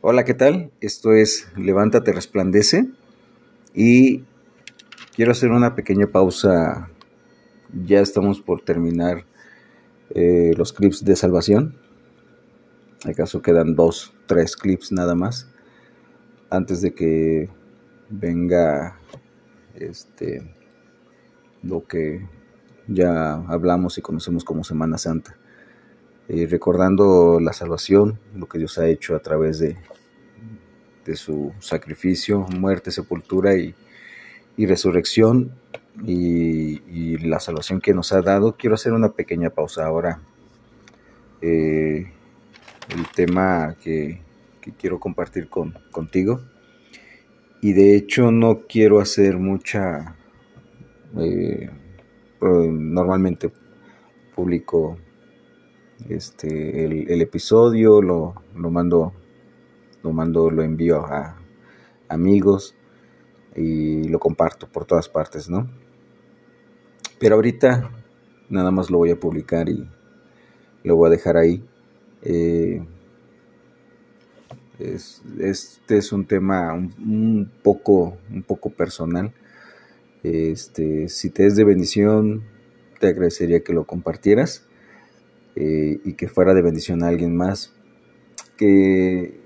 Hola, ¿qué tal? Esto es Levántate, resplandece. Y quiero hacer una pequeña pausa. Ya estamos por terminar eh, los clips de salvación. ¿Acaso quedan dos, tres clips nada más? Antes de que venga este lo que ya hablamos y conocemos como Semana Santa. Eh, recordando la salvación, lo que Dios ha hecho a través de, de su sacrificio, muerte, sepultura y, resurrección y, la salvación que nos ha dado. Quiero hacer una pequeña pausa ahora. Eh, el tema que, quiero compartir con, contigo. Y de hecho no quiero hacer mucha... Eh, normalmente publico este, el, episodio, lo, lo, mando, lo mando, lo envío a amigos y lo comparto por todas partes, ¿no? Pero ahorita nada más lo voy a publicar y lo voy a dejar ahí. Eh, este es un tema un, poco, un poco personal. Este, si te es de bendición, te agradecería que lo compartieras. Eh, y que fuera de bendición a alguien más que,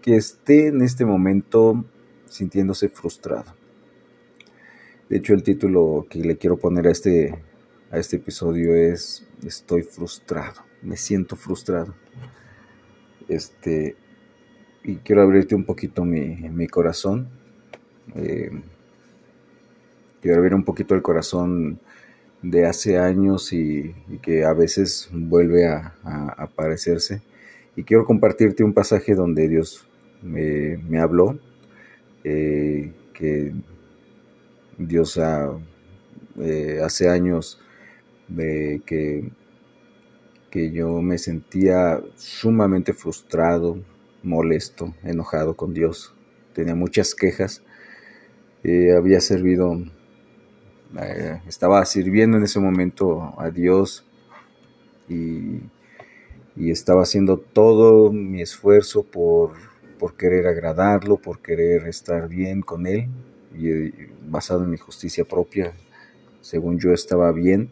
que esté en este momento sintiéndose frustrado. De hecho, el título que le quiero poner a este, a este episodio es Estoy frustrado, me siento frustrado. Este, y quiero abrirte un poquito mi, corazón. Eh, quiero abrir un poquito el corazón de hace años y, que a veces vuelve a, aparecerse. Y quiero compartirte un pasaje donde Dios me, habló, eh, que Dios eh, hace años que, que yo me sentía sumamente frustrado, molesto, enojado con Dios. Tenía muchas quejas. Eh, había servido eh, estaba sirviendo en ese momento a Dios y, estaba haciendo todo mi esfuerzo por, por, querer agradarlo, por querer estar bien con Él, y, basado en mi justicia propia, según yo estaba bien,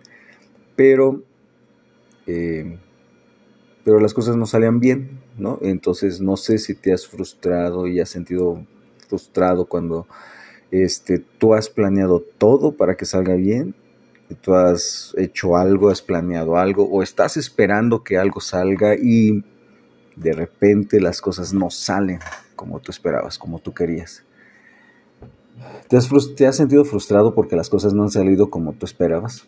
pero, eh, pero las cosas no salían bien, ¿no? Entonces no sé si te has frustrado y has sentido frustrado cuando este, tú has planeado todo para que salga bien, tú has hecho algo, has planeado algo, o estás esperando que algo salga y de repente las cosas no salen como tú esperabas, como tú querías. ¿Te has, ¿Te has, sentido frustrado porque las cosas no han salido como tú esperabas?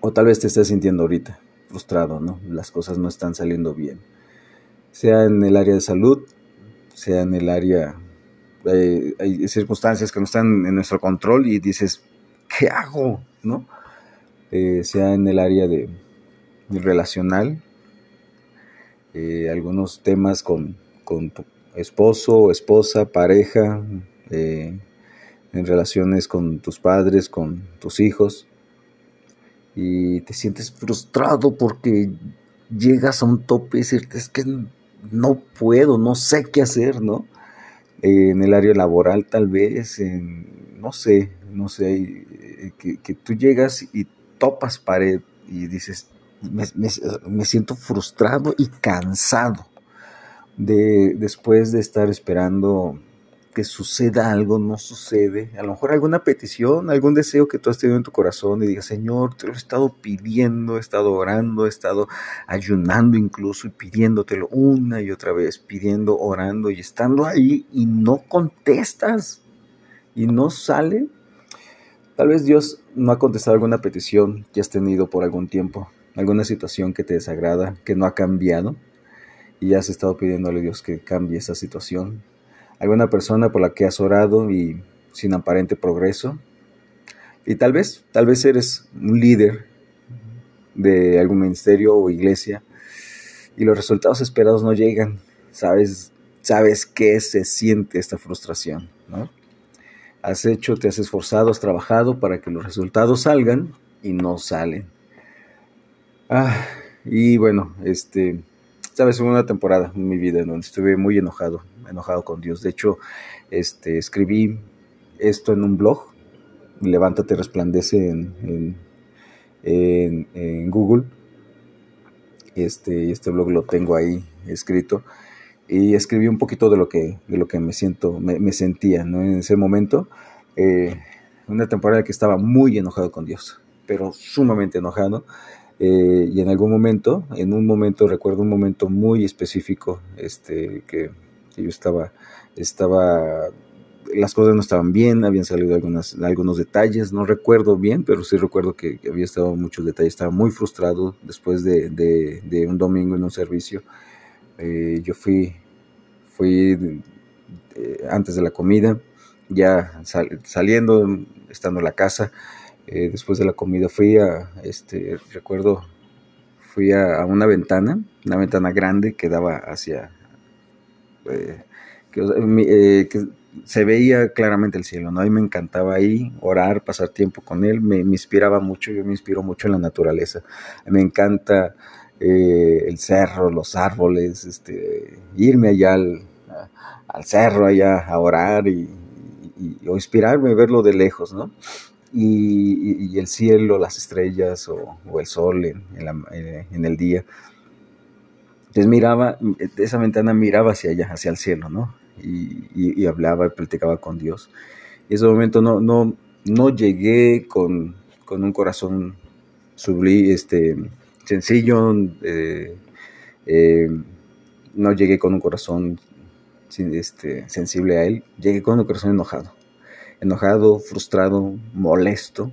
O tal vez te estés sintiendo ahorita frustrado, ¿no? Las cosas no están saliendo bien. Sea en el área de salud, sea en el área hay, circunstancias que no están en nuestro control y dices, ¿qué hago? ¿No? Eh, sea en el área de, relacional, eh, algunos temas con, con, tu esposo esposa, pareja, eh, en relaciones con tus padres, con tus hijos, y te sientes frustrado porque llegas a un tope y decirte, es que no puedo, no sé qué hacer, ¿no? En el área laboral tal vez, no sé, no sé, eh, que, tú llegas y topas pared y dices, me, siento frustrado y cansado de después de estar esperando que suceda algo, no sucede. A lo mejor alguna petición, algún deseo que tú has tenido en tu corazón y digas, Señor, te lo he estado pidiendo, he estado orando, he estado ayunando incluso y pidiéndotelo una y otra vez, pidiendo, orando y estando ahí y no contestas y no sale. Tal vez Dios no ha contestado alguna petición que has tenido por algún tiempo, alguna situación que te desagrada, que no ha cambiado y has estado pidiéndole a Dios que cambie esa situación alguna persona por la que has orado y sin aparente progreso. Y tal vez, tal vez eres un líder de algún ministerio o iglesia y los resultados esperados no llegan. Sabes, sabes qué se siente esta frustración, ¿no? Has hecho, te has esforzado, has trabajado para que los resultados salgan y no salen. Ah, y bueno, este, sabes, hubo una temporada en mi vida en donde estuve muy enojado, enojado con Dios. De hecho, este, escribí esto en un blog, Levántate, resplandece en, Google. Este, este blog lo tengo ahí escrito y escribí un poquito de lo que, de lo que me siento, me, sentía ¿no? en ese momento. Eh, una temporada que estaba muy enojado con Dios, pero sumamente enojado. Eh, y en algún momento, en un momento, recuerdo un momento muy específico, este, que, yo estaba, estaba, las cosas no estaban bien, habían salido algunas, algunos detalles, no recuerdo bien, pero sí recuerdo que, había estado muchos detalles, estaba muy frustrado después de, de, un domingo en un servicio. Eh, yo fui, fui eh, antes de la comida, ya saliendo, estando en la casa, eh, después de la comida fui a, este, recuerdo, fui a, una ventana, una ventana grande que daba hacia, eh, eh, que, se veía claramente el cielo, ¿no? A mí me encantaba ahí orar, pasar tiempo con él, me, inspiraba mucho, yo me inspiro mucho en la naturaleza, me encanta el cerro, los árboles, este, irme allá al, cerro, allá a orar y, o inspirarme, verlo de lejos, ¿no? y, el cielo, las estrellas o, el sol eh, en, el día. Entonces miraba, de esa ventana miraba hacia allá, hacia el cielo, ¿no? Y, hablaba y platicaba con Dios. Y en ese momento no, no, no llegué con, con un corazón este, sencillo, eh, eh, no llegué con un corazón este, sensible a Él, llegué con un corazón enojado enojado, frustrado, molesto.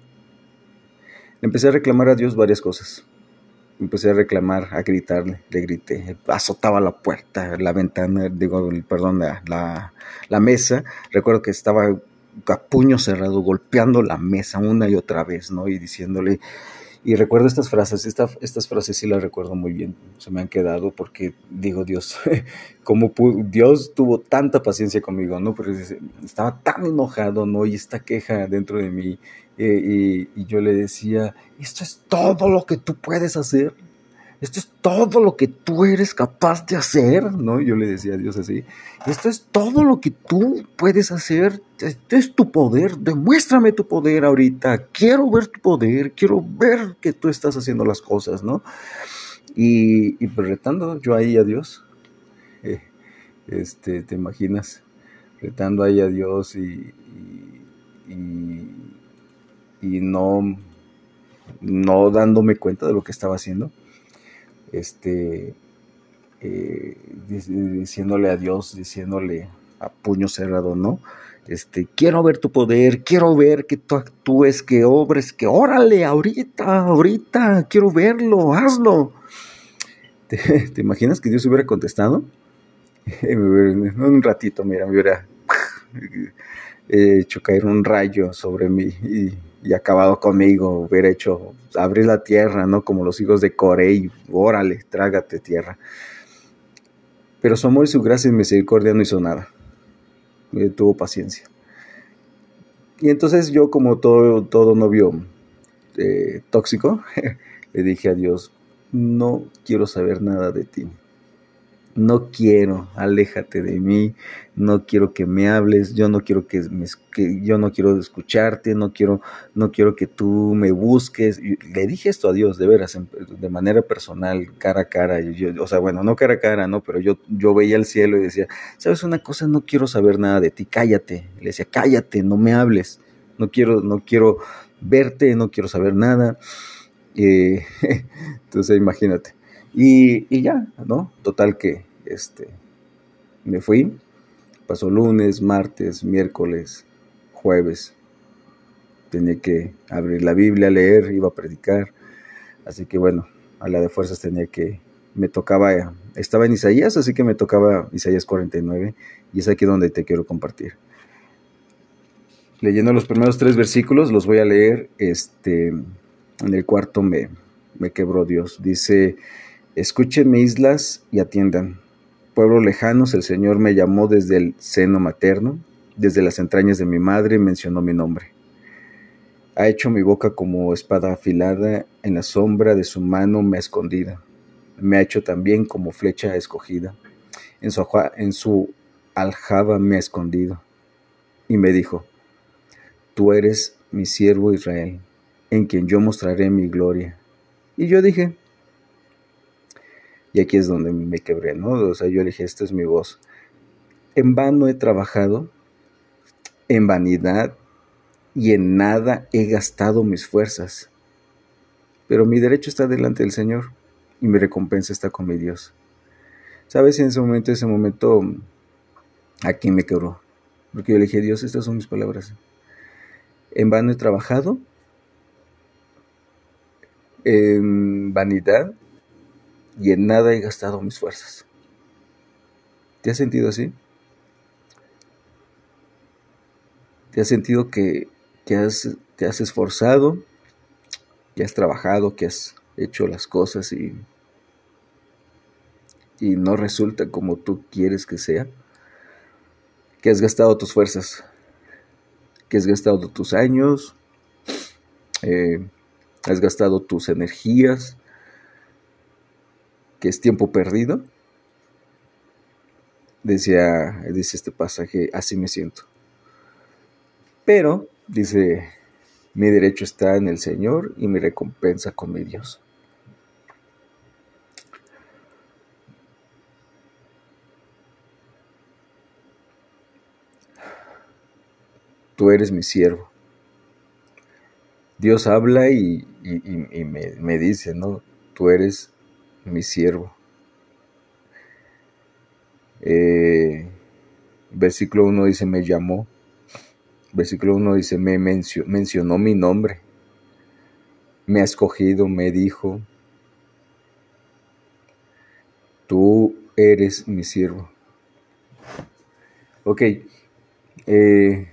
Empecé a reclamar a Dios varias cosas. Empecé a reclamar, a gritarle, le grité, azotaba la puerta, la ventana, digo, perdón, la, la, mesa. Recuerdo que estaba a puño cerrado, golpeando la mesa una y otra vez, ¿no? Y diciéndole, y recuerdo estas frases, estas frases sí las recuerdo muy bien, se me han quedado porque digo, Dios, como Dios tuvo tanta paciencia conmigo, ¿no? Pero estaba tan enojado, ¿no? Y esta queja dentro de mí, eh, y yo le decía, esto es todo lo que tú puedes hacer, esto es todo lo que tú eres capaz de hacer, ¿no? Yo le decía a Dios así, esto es todo lo que tú puedes hacer, este es tu poder, demuéstrame tu poder ahorita, quiero ver tu poder, quiero ver que tú estás haciendo las cosas, ¿no? Y, y pues retando yo ahí a Dios, eh, este, ¿te imaginas? Retando ahí a Dios y, no, no dándome cuenta de lo que estaba haciendo este, eh, diciéndole a Dios, diciéndole a puño cerrado, ¿no? Este, quiero ver tu poder, quiero ver que tú actúes, que obres, que órale, ahorita, ahorita, quiero verlo, hazlo. ¿Te, imaginas que Dios hubiera contestado? un ratito, mira, me hubiera hecho caer un rayo sobre mí y y acabado conmigo, hubiera hecho abrir la tierra, ¿no? Como los hijos de Corey, órale, trágate tierra. Pero su amor y su gracia y misericordia no hizo nada. tuvo paciencia. Y entonces yo, como todo, todo novio eh, tóxico, le dije a Dios, no quiero saber nada de ti no quiero, aléjate de mí, no quiero que me hables, yo no quiero que, me, yo no quiero escucharte, no quiero, no quiero que tú me busques. le dije esto a Dios, de veras, de manera personal, cara a cara, yo, o sea, bueno, no cara a cara, no, pero yo, yo veía el cielo y decía, sabes una cosa, no quiero saber nada de ti, cállate. Le decía, cállate, no me hables, no quiero, no quiero verte, no quiero saber nada. Eh, entonces, imagínate. Y, ya, ¿no? Total que este, me fui. Pasó lunes, martes, miércoles, jueves. Tenía que abrir la Biblia, leer, iba a predicar. Así que bueno, a la de fuerzas tenía que, me tocaba, estaba en Isaías, así que me tocaba Isaías 49 y es aquí donde te quiero compartir. Leyendo los primeros tres versículos, los voy a leer. Este, en el cuarto me, me quebró Dios. Dice, Escuchen islas y atiendan. Pueblos lejanos, el Señor me llamó desde el seno materno, desde las entrañas de mi madre mencionó mi nombre. Ha hecho mi boca como espada afilada, en la sombra de su mano me ha escondido. me ha hecho también como flecha escogida. En su aljaba me ha escondido. Y me dijo, tú eres mi siervo Israel, en quien yo mostraré mi gloria. Y yo dije, y aquí es donde me quebré, ¿no? O sea, yo dije, esta es mi voz. En vano he trabajado, en vanidad y en nada he gastado mis fuerzas. Pero mi derecho está delante del Señor y mi recompensa está con mi Dios. ¿Sabes? En ese momento, ese momento, aquí me quebró. Porque yo le dije, Dios, estas son mis palabras. En vano he trabajado, en vanidad y en nada he gastado mis fuerzas. ¿Te has sentido así? ¿Te has sentido que, has, te has esforzado, que has trabajado, que has hecho las cosas y, y no resulta como tú quieres que sea? Que has gastado tus fuerzas, que has gastado tus años, eh, has gastado tus energías, que es tiempo perdido. Decía, dice este pasaje, así me siento. Pero, dice, mi derecho está en el Señor y mi recompensa con mi Dios. Tú eres mi siervo. Dios habla y, me, dice, ¿no? Tú eres mi siervo. Eh, versículo 1 dice, me llamó Versículo 1 dice, me mencionó mi nombre, me ha escogido, me dijo, tú eres mi siervo. Ok, eh,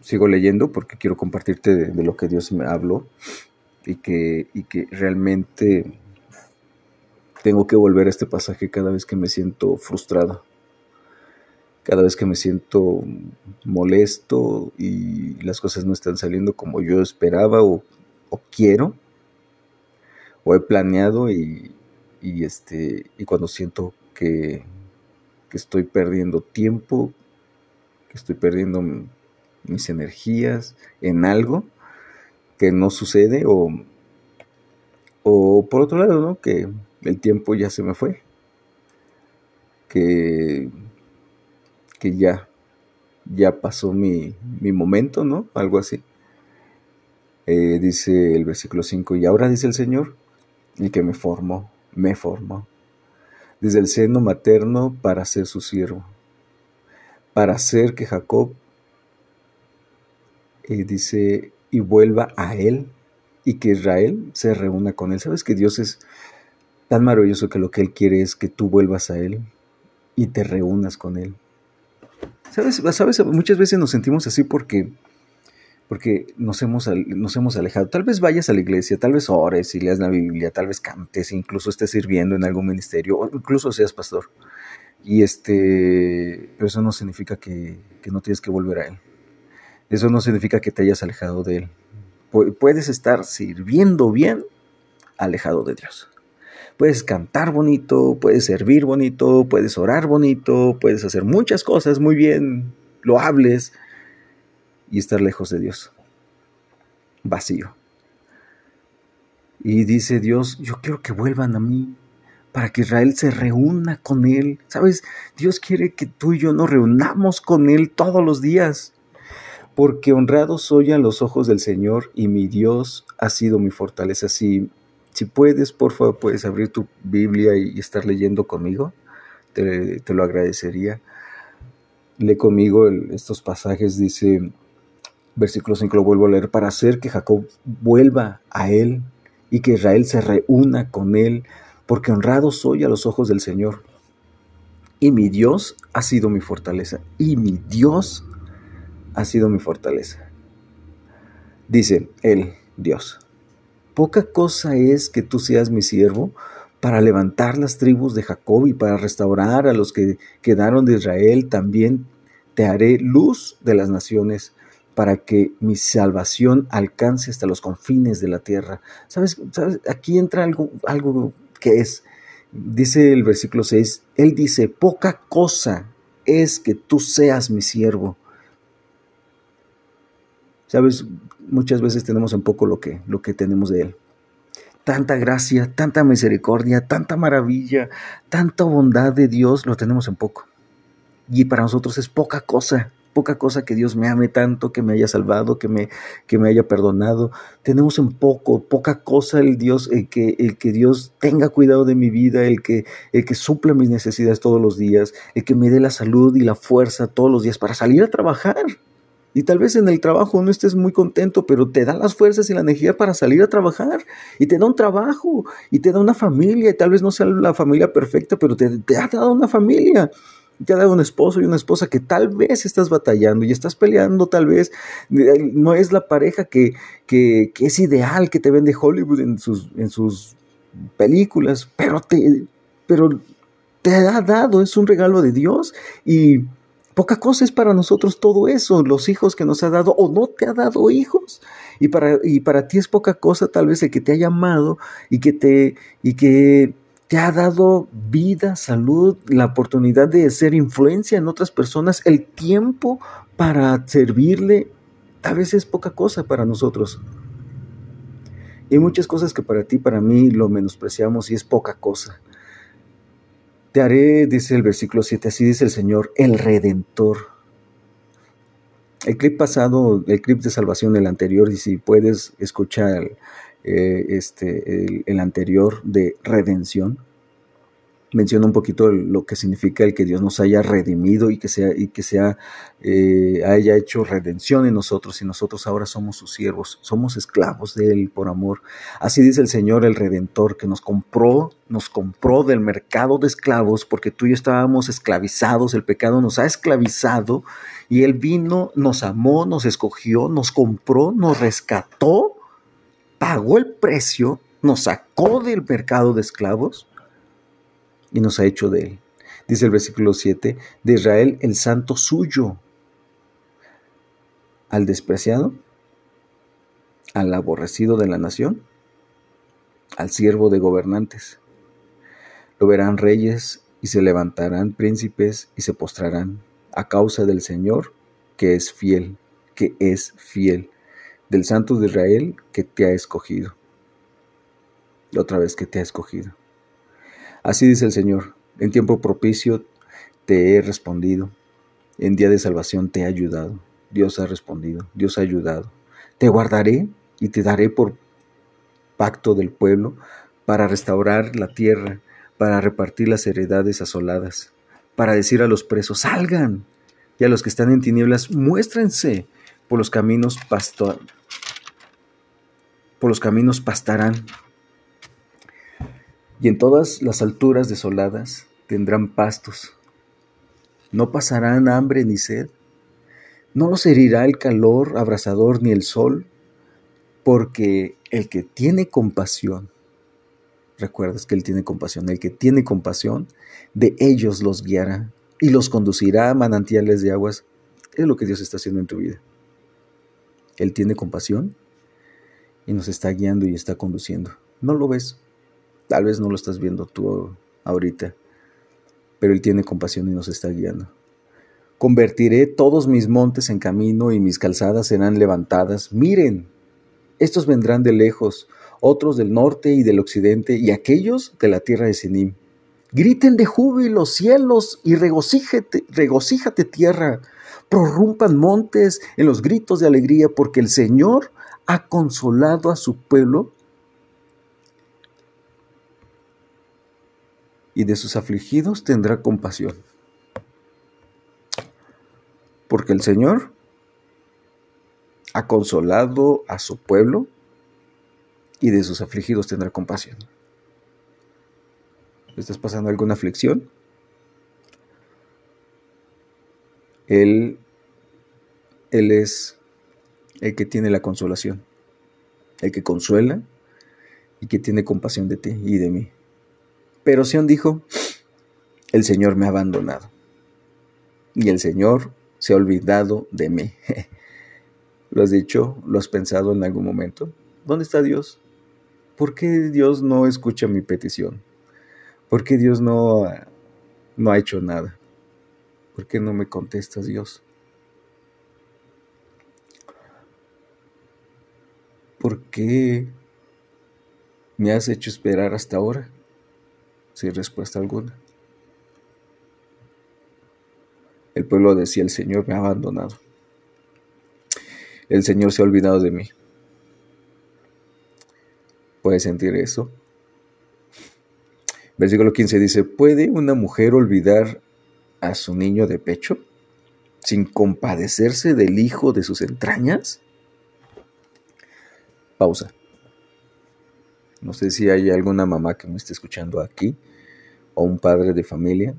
sigo leyendo porque quiero compartirte de, lo que Dios me habló y que, y que realmente tengo que volver a este pasaje cada vez que me siento frustrado cada vez que me siento molesto y las cosas no están saliendo como yo esperaba o, quiero o he planeado y, este y cuando siento que, que, estoy perdiendo tiempo que estoy perdiendo mis energías en algo que no sucede o, o por otro lado ¿no? que el tiempo ya se me fue que que ya, ya pasó mi, momento, ¿no? Algo así. Eh, dice el versículo 5, y ahora dice el Señor, el que me formó, me formó, desde el seno materno para ser su siervo, para hacer que Jacob, eh, dice, y vuelva a él, y que Israel se reúna con él. ¿Sabes que Dios es tan maravilloso que lo que Él quiere es que tú vuelvas a Él y te reúnas con Él? ¿Sabes? ¿Sabes? Muchas veces nos sentimos así porque, porque nos, hemos, nos hemos alejado. Tal vez vayas a la iglesia, tal vez ores y leas la Biblia, tal vez cantes, incluso estés sirviendo en algún ministerio, o incluso seas pastor. Y este, pero eso no significa que, que no tienes que volver a Él. Eso no significa que te hayas alejado de Él. Puedes estar sirviendo bien alejado de Dios. Puedes cantar bonito, puedes servir bonito, puedes orar bonito, puedes hacer muchas cosas muy bien, lo hables y estar lejos de Dios. Vacío. Y dice Dios, yo quiero que vuelvan a mí para que Israel se reúna con Él. ¿Sabes? Dios quiere que tú y yo nos reunamos con Él todos los días. Porque honrado soy a los ojos del Señor y mi Dios ha sido mi fortaleza. Si puedes, por favor, puedes abrir tu Biblia y estar leyendo conmigo. Te, lo agradecería. Lee conmigo estos pasajes, dice, versículo 5 lo vuelvo a leer, para hacer que Jacob vuelva a él y que Israel se reúna con él, porque honrado soy a los ojos del Señor. Y mi Dios ha sido mi fortaleza. Y mi Dios ha sido mi fortaleza. Dice él, Dios. Poca cosa es que tú seas mi siervo para levantar las tribus de Jacob y para restaurar a los que quedaron de Israel. También te haré luz de las naciones, para que mi salvación alcance hasta los confines de la tierra. ¿Sabes? Aquí entra algo, algo que es, dice el versículo 6, Él dice, poca cosa es que tú seas mi siervo. Sabes, muchas veces tenemos en poco lo que, lo que tenemos de Él. Tanta gracia, tanta misericordia, tanta maravilla, tanta bondad de Dios lo tenemos en poco. Y para nosotros es poca cosa, poca cosa que Dios me ame tanto, que me haya salvado, que me, que me haya perdonado. Tenemos en poco, poca cosa el Dios, el que, el que Dios tenga cuidado de mi vida, el que, el que suple mis necesidades todos los días, el que me dé la salud y la fuerza todos los días para salir a trabajar. Y tal vez en el trabajo no estés muy contento, pero te da las fuerzas y la energía para salir a trabajar. Y te da un trabajo, y te da una familia, y tal vez no sea la familia perfecta, pero te, ha dado una familia. Te ha dado un esposo y una esposa que tal vez estás batallando y estás peleando, tal vez no es la pareja que, que, que es ideal que te vende Hollywood en sus, en sus películas, pero te, pero te ha dado, es un regalo de Dios. Y Poca cosa es para nosotros todo eso, los hijos que nos ha dado o no te ha dado hijos. Y para, y para ti es poca cosa tal vez el que te ha llamado y que te, y que te ha dado vida, salud, la oportunidad de ser influencia en otras personas, el tiempo para servirle, tal vez es poca cosa para nosotros. Y muchas cosas que para ti, para mí, lo menospreciamos y es poca cosa. Te haré, dice el versículo 7, así dice el Señor, el Redentor. El clip pasado, el clip de salvación, el anterior, y si puedes escuchar eh, este, el anterior de redención, menciona un poquito lo que significa el que Dios nos haya redimido y que sea y que sea eh, haya hecho redención en nosotros y nosotros ahora somos sus siervos, somos esclavos de él por amor. Así dice el Señor el redentor que nos compró, nos compró del mercado de esclavos porque tú y yo estábamos esclavizados, el pecado nos ha esclavizado y él vino, nos amó, nos escogió, nos compró, nos rescató, pagó el precio, nos sacó del mercado de esclavos y nos ha hecho de él. Dice el versículo 7, de Israel el santo suyo, al despreciado, al aborrecido de la nación, al siervo de gobernantes. Lo verán reyes y se levantarán príncipes y se postrarán a causa del Señor que es fiel, que es fiel, del santo de Israel que te ha escogido. Y otra vez que te ha escogido. Así dice el Señor, en tiempo propicio te he respondido, en día de salvación te he ayudado, Dios ha respondido, Dios ha ayudado. Te guardaré y te daré por pacto del pueblo para restaurar la tierra, para repartir las heredades asoladas, para decir a los presos, salgan, y a los que están en tinieblas, muéstrense por los caminos pastor, por los caminos pastarán y en todas las alturas desoladas tendrán pastos. No pasarán hambre ni sed, no los herirá el calor abrasador ni el sol, porque el que tiene compasión, recuerdas que Él tiene compasión, el que tiene compasión, de ellos los guiará y los conducirá a manantiales de aguas. Es lo que Dios está haciendo en tu vida. Él tiene compasión y nos está guiando y está conduciendo. No lo ves, Tal vez no lo estás viendo tú ahorita, pero Él tiene compasión y nos está guiando. Convertiré todos mis montes en camino y mis calzadas serán levantadas. Miren, estos vendrán de lejos, otros del norte y del occidente, y aquellos de la tierra de Sinim. Griten de júbilo cielos y regocíjate, regocíjate tierra. Prorrumpan montes en los gritos de alegría, porque el Señor ha consolado a su pueblo y de sus afligidos tendrá compasión. Porque el Señor ha consolado a su pueblo y de sus afligidos tendrá compasión. ¿Estás pasando alguna aflicción? Él, él es el que tiene la consolación, el que consuela y que tiene compasión de ti y de mí. Pero Sión dijo, el Señor me ha abandonado y el Señor se ha olvidado de mí. ¿Lo has dicho? ¿Lo has pensado en algún momento? ¿Dónde está Dios? ¿Por qué Dios no escucha mi petición? ¿Por qué Dios no, no ha hecho nada? ¿Por qué no me contestas, Dios? ¿Por qué me has hecho esperar hasta ahora sin respuesta alguna? El pueblo decía, el Señor me ha abandonado. El Señor se ha olvidado de mí. ¿Puedes sentir eso? Versículo 15 dice, ¿puede una mujer olvidar a su niño de pecho sin compadecerse del hijo de sus entrañas? Pausa. No sé si hay alguna mamá que me esté escuchando aquí o un padre de familia,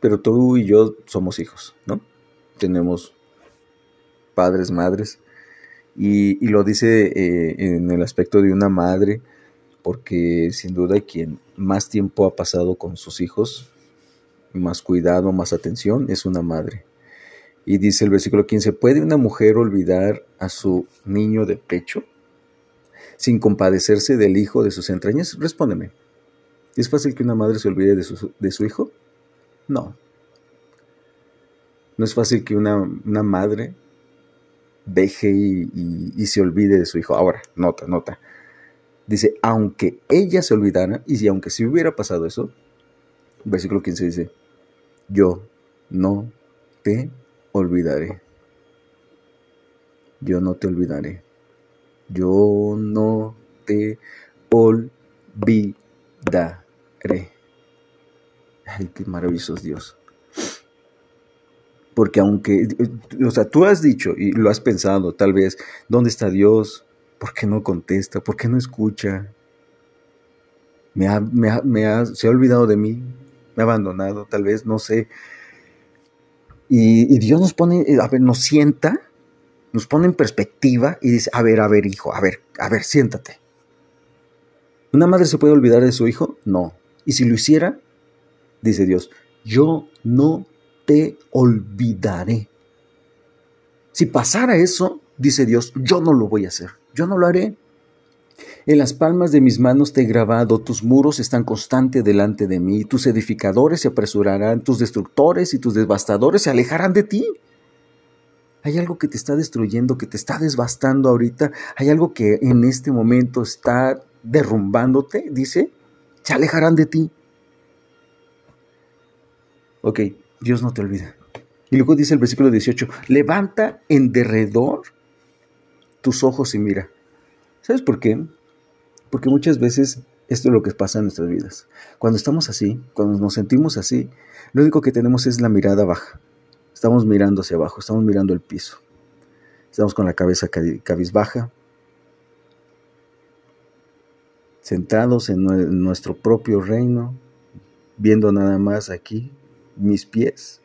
pero tú y yo somos hijos, ¿no? Tenemos padres, madres, y, lo dice eh, en el aspecto de una madre, porque sin duda quien más tiempo ha pasado con sus hijos, más cuidado, más atención, es una madre. Y dice el versículo 15, ¿puede una mujer olvidar a su niño de pecho? sin compadecerse del hijo de sus entrañas? Respóndeme. ¿Es fácil que una madre se olvide de su, hijo? No. No es fácil que una, madre deje y, se olvide de su hijo. Ahora, nota, nota. Dice, aunque ella se olvidara, y si aunque si hubiera pasado eso, versículo 15 dice, yo no te olvidaré. Yo no te olvidaré yo no te olvidaré. Ay, qué maravilloso es Dios. Porque aunque, o sea, tú has dicho y lo has pensado tal vez, ¿dónde está Dios? ¿Por qué no contesta? ¿Por qué no escucha? Me ha, me ha, se ha olvidado de mí, me ha abandonado, tal vez, no sé. Y, y Dios nos pone, a ver, nos sienta nos pone en perspectiva y dice, a ver, a ver, hijo, a ver, a ver, siéntate. ¿Una madre se puede olvidar de su hijo? No. Y si lo hiciera, dice Dios, yo no te olvidaré. Si pasara eso, dice Dios, yo no lo voy a hacer, yo no lo haré. En las palmas de mis manos te he grabado, tus muros están constantes delante de mí, tus edificadores se apresurarán, tus destructores y tus devastadores se alejarán de ti. Hay algo que te está destruyendo, que te está devastando ahorita. Hay algo que en este momento está derrumbándote, dice, se alejarán de ti. Ok, Dios no te olvida. Y luego dice el versículo 18, levanta en derredor tus ojos y mira. ¿Sabes por qué? Porque muchas veces esto es lo que pasa en nuestras vidas. Cuando estamos así, cuando nos sentimos así, lo único que tenemos es la mirada baja. Estamos mirando hacia abajo, estamos mirando el piso. Estamos con la cabeza cabizbaja, centrados en nuestro propio reino, viendo nada más aquí mis pies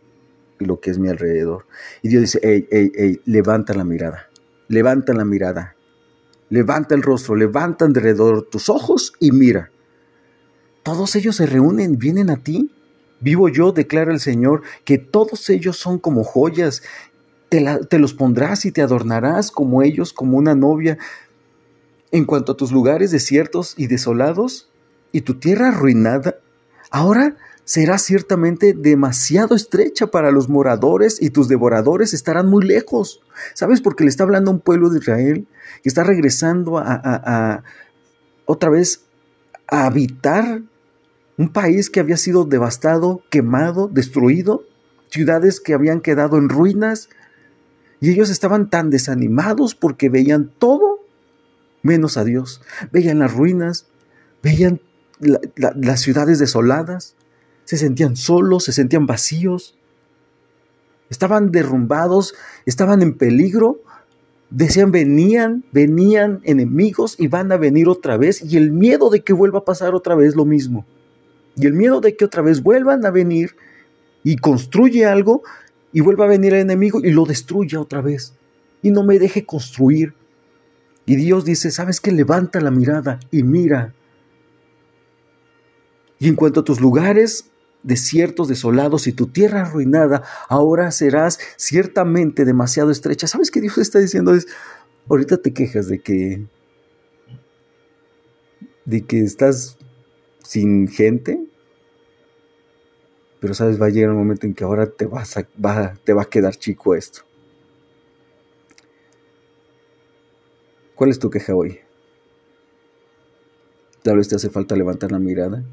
y lo que es mi alrededor. Y Dios dice, hey, hey, hey, levanta la mirada, levanta la mirada, levanta el rostro, levanta alrededor tus ojos y mira. Todos ellos se reúnen, vienen a ti Vivo yo, declara el Señor, que todos ellos son como joyas. Te, los pondrás y te adornarás como ellos, como una novia. En cuanto a tus lugares desiertos y desolados y tu tierra arruinada, ahora será ciertamente demasiado estrecha para los moradores y tus devoradores estarán muy lejos. ¿Sabes? Porque le está hablando a un pueblo de Israel que está regresando a otra vez a habitar un país que había sido devastado, quemado, destruido, ciudades que habían quedado en ruinas, y ellos estaban tan desanimados porque veían todo menos a Dios. Veían las ruinas, veían las ciudades desoladas, se sentían solos, se sentían vacíos, estaban derrumbados, estaban en peligro. Decían, venían, venían enemigos y van a venir otra vez, y el miedo de que vuelva a pasar otra vez lo mismo. Y el miedo de que otra vez vuelvan a venir y construye algo y vuelva a venir el enemigo y lo destruya otra vez. Y no me deje construir. Y Dios dice, ¿sabes qué? Levanta la mirada y mira. Y en cuanto a tus lugares desiertos desolados y tu tierra arruinada, ahora serás ciertamente demasiado estrecha. ¿Sabes qué Dios está diciendo? Ahorita te quejas de que, de que estás sin gente, pero sabes, va a llegar un momento en que ahora te, vas te va a quedar chico esto. ¿Cuál es tu queja hoy? Tal vez te hace falta levantar la mirada,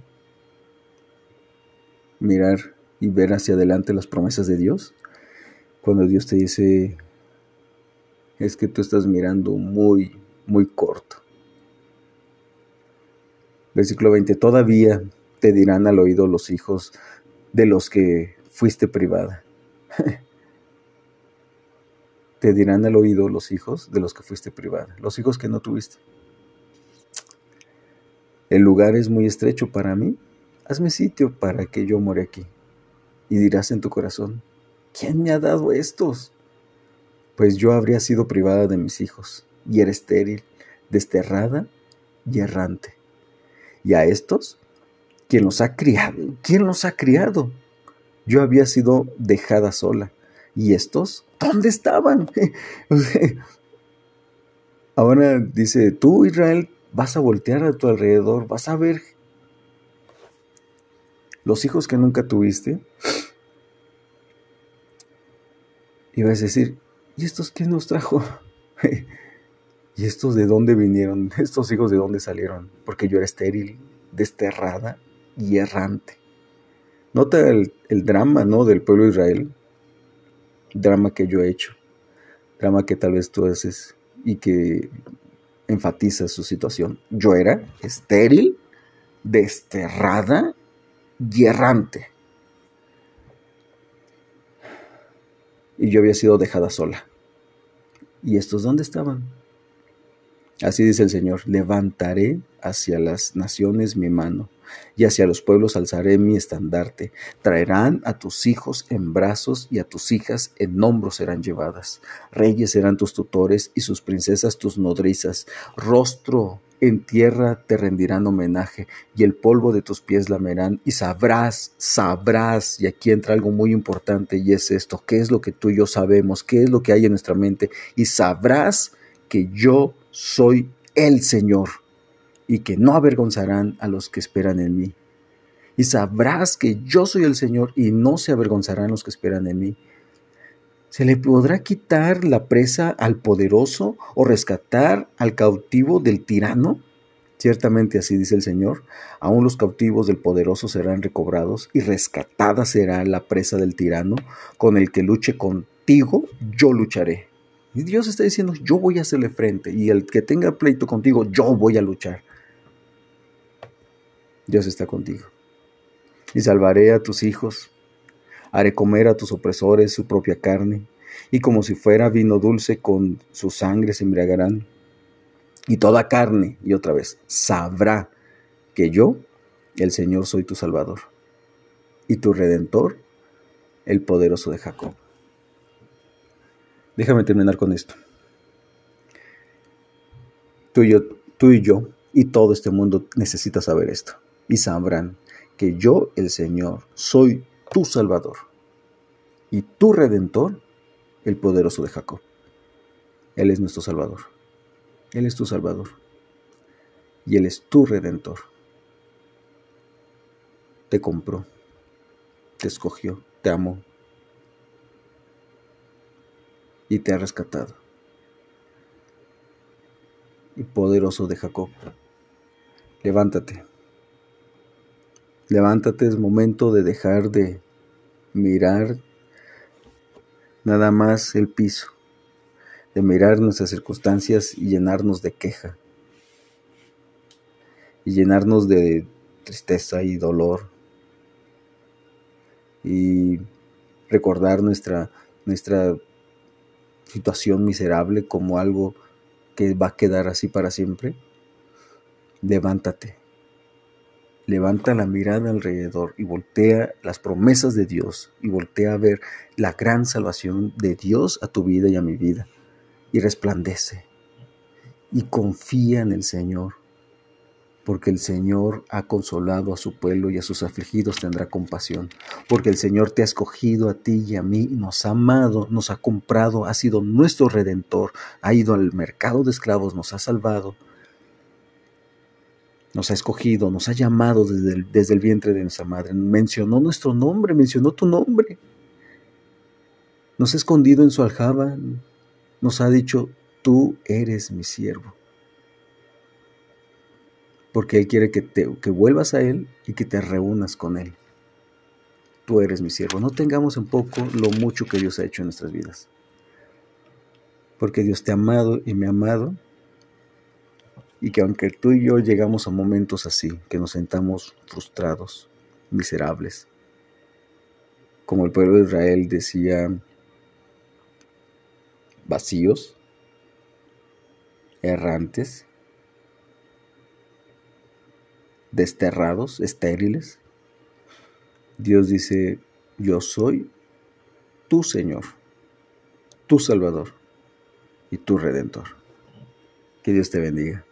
mirar y ver hacia adelante las promesas de Dios. Cuando Dios te dice, es que tú estás mirando muy, muy corto. Versículo 20, todavía te dirán al oído los hijos de los que fuiste privada. te dirán al oído los hijos de los que fuiste privada, los hijos que no tuviste. El lugar es muy estrecho para mí, hazme sitio para que yo more aquí. Y dirás en tu corazón, ¿quién me ha dado estos? Pues yo habría sido privada de mis hijos, y era estéril, desterrada y errante. Y a estos, ¿quién los ha criado? ¿Quién los ha criado? Yo había sido dejada sola, ¿Y estos? ¿Dónde estaban? Ahora dice, tú Israel vas a voltear a tu alrededor, vas a ver los hijos que nunca tuviste. Y vas a decir, ¿y estos quién nos trajo? ¿Y estos de dónde vinieron? ¿Estos hijos de dónde salieron? Porque yo era estéril, desterrada y errante. Nota el, drama ¿no? del pueblo de Israel drama que yo he hecho, drama que tal vez tú haces y que enfatiza su situación. Yo era estéril, desterrada y errante. Y yo había sido dejada sola. ¿Y estos dónde estaban? Así dice el Señor, levantaré hacia las naciones mi mano, y hacia los pueblos alzaré mi estandarte. Traerán a tus hijos en brazos y a tus hijas en hombros serán llevadas. Reyes serán tus tutores y sus princesas tus nodrizas. Rostro en tierra te rendirán homenaje y el polvo de tus pies lamerán y sabrás, sabrás, y aquí entra algo muy importante y es esto, qué es lo que tú y yo sabemos, qué es lo que hay en nuestra mente y sabrás que yo soy el Señor y que no avergonzarán a los que esperan en mí. Y sabrás que yo soy el Señor y no se avergonzarán los que esperan en mí. ¿Se le podrá quitar la presa al poderoso o rescatar al cautivo del tirano? Ciertamente así dice el Señor, aún los cautivos del poderoso serán recobrados y rescatada será la presa del tirano, con el que luche contigo, yo lucharé. Y Dios está diciendo, yo voy a hacerle frente y el que tenga pleito contigo, yo voy a luchar. Dios está contigo. Y salvaré a tus hijos, haré comer a tus opresores su propia carne, y como si fuera vino dulce con su sangre se embriagarán. Y toda carne, y otra vez, sabrá que yo, el Señor, soy tu Salvador, y tu Redentor, el poderoso de Jacob. Déjame terminar con esto. Tú y yo, tú y yo, y todo este mundo necesita saber esto y sabrán que yo, el Señor, soy tu Salvador y tu Redentor, el poderoso de Jacob. Él es nuestro Salvador. Él es tu Salvador. Y Él es tu Redentor. Te compró, te escogió, te amó y te ha rescatado. Y poderoso de Jacob, levántate Levántate, es momento de dejar de mirar nada más el piso, de mirar nuestras circunstancias y llenarnos de queja, y llenarnos de tristeza y dolor, y recordar nuestra, nuestra situación miserable como algo que va a quedar así para siempre. Levántate levanta la mirada alrededor y voltea las promesas de Dios y voltea a ver la gran salvación de Dios a tu vida y a mi vida y resplandece y confía en el Señor porque el Señor ha consolado a su pueblo y a sus afligidos tendrá compasión, porque el Señor te ha escogido a ti y a mí, nos ha amado, nos ha comprado, ha sido nuestro redentor, ha ido al mercado de esclavos, nos ha salvado, nos ha escogido, nos ha llamado desde el, desde el vientre de nuestra madre, mencionó nuestro nombre, mencionó tu nombre, nos ha escondido en su aljaba, nos ha dicho, tú eres mi siervo porque Él quiere que, te, que vuelvas a Él y que te reúnas con Él. Tú eres mi siervo. No tengamos en poco lo mucho que Dios ha hecho en nuestras vidas. Porque Dios te ha amado y me ha amado. Y que aunque tú y yo llegamos a momentos así, que nos sentamos frustrados, miserables, como el pueblo de Israel decía, vacíos, errantes, desterrados, estériles. Dios dice, yo soy tu Señor, tu Salvador y tu Redentor. Que Dios te bendiga.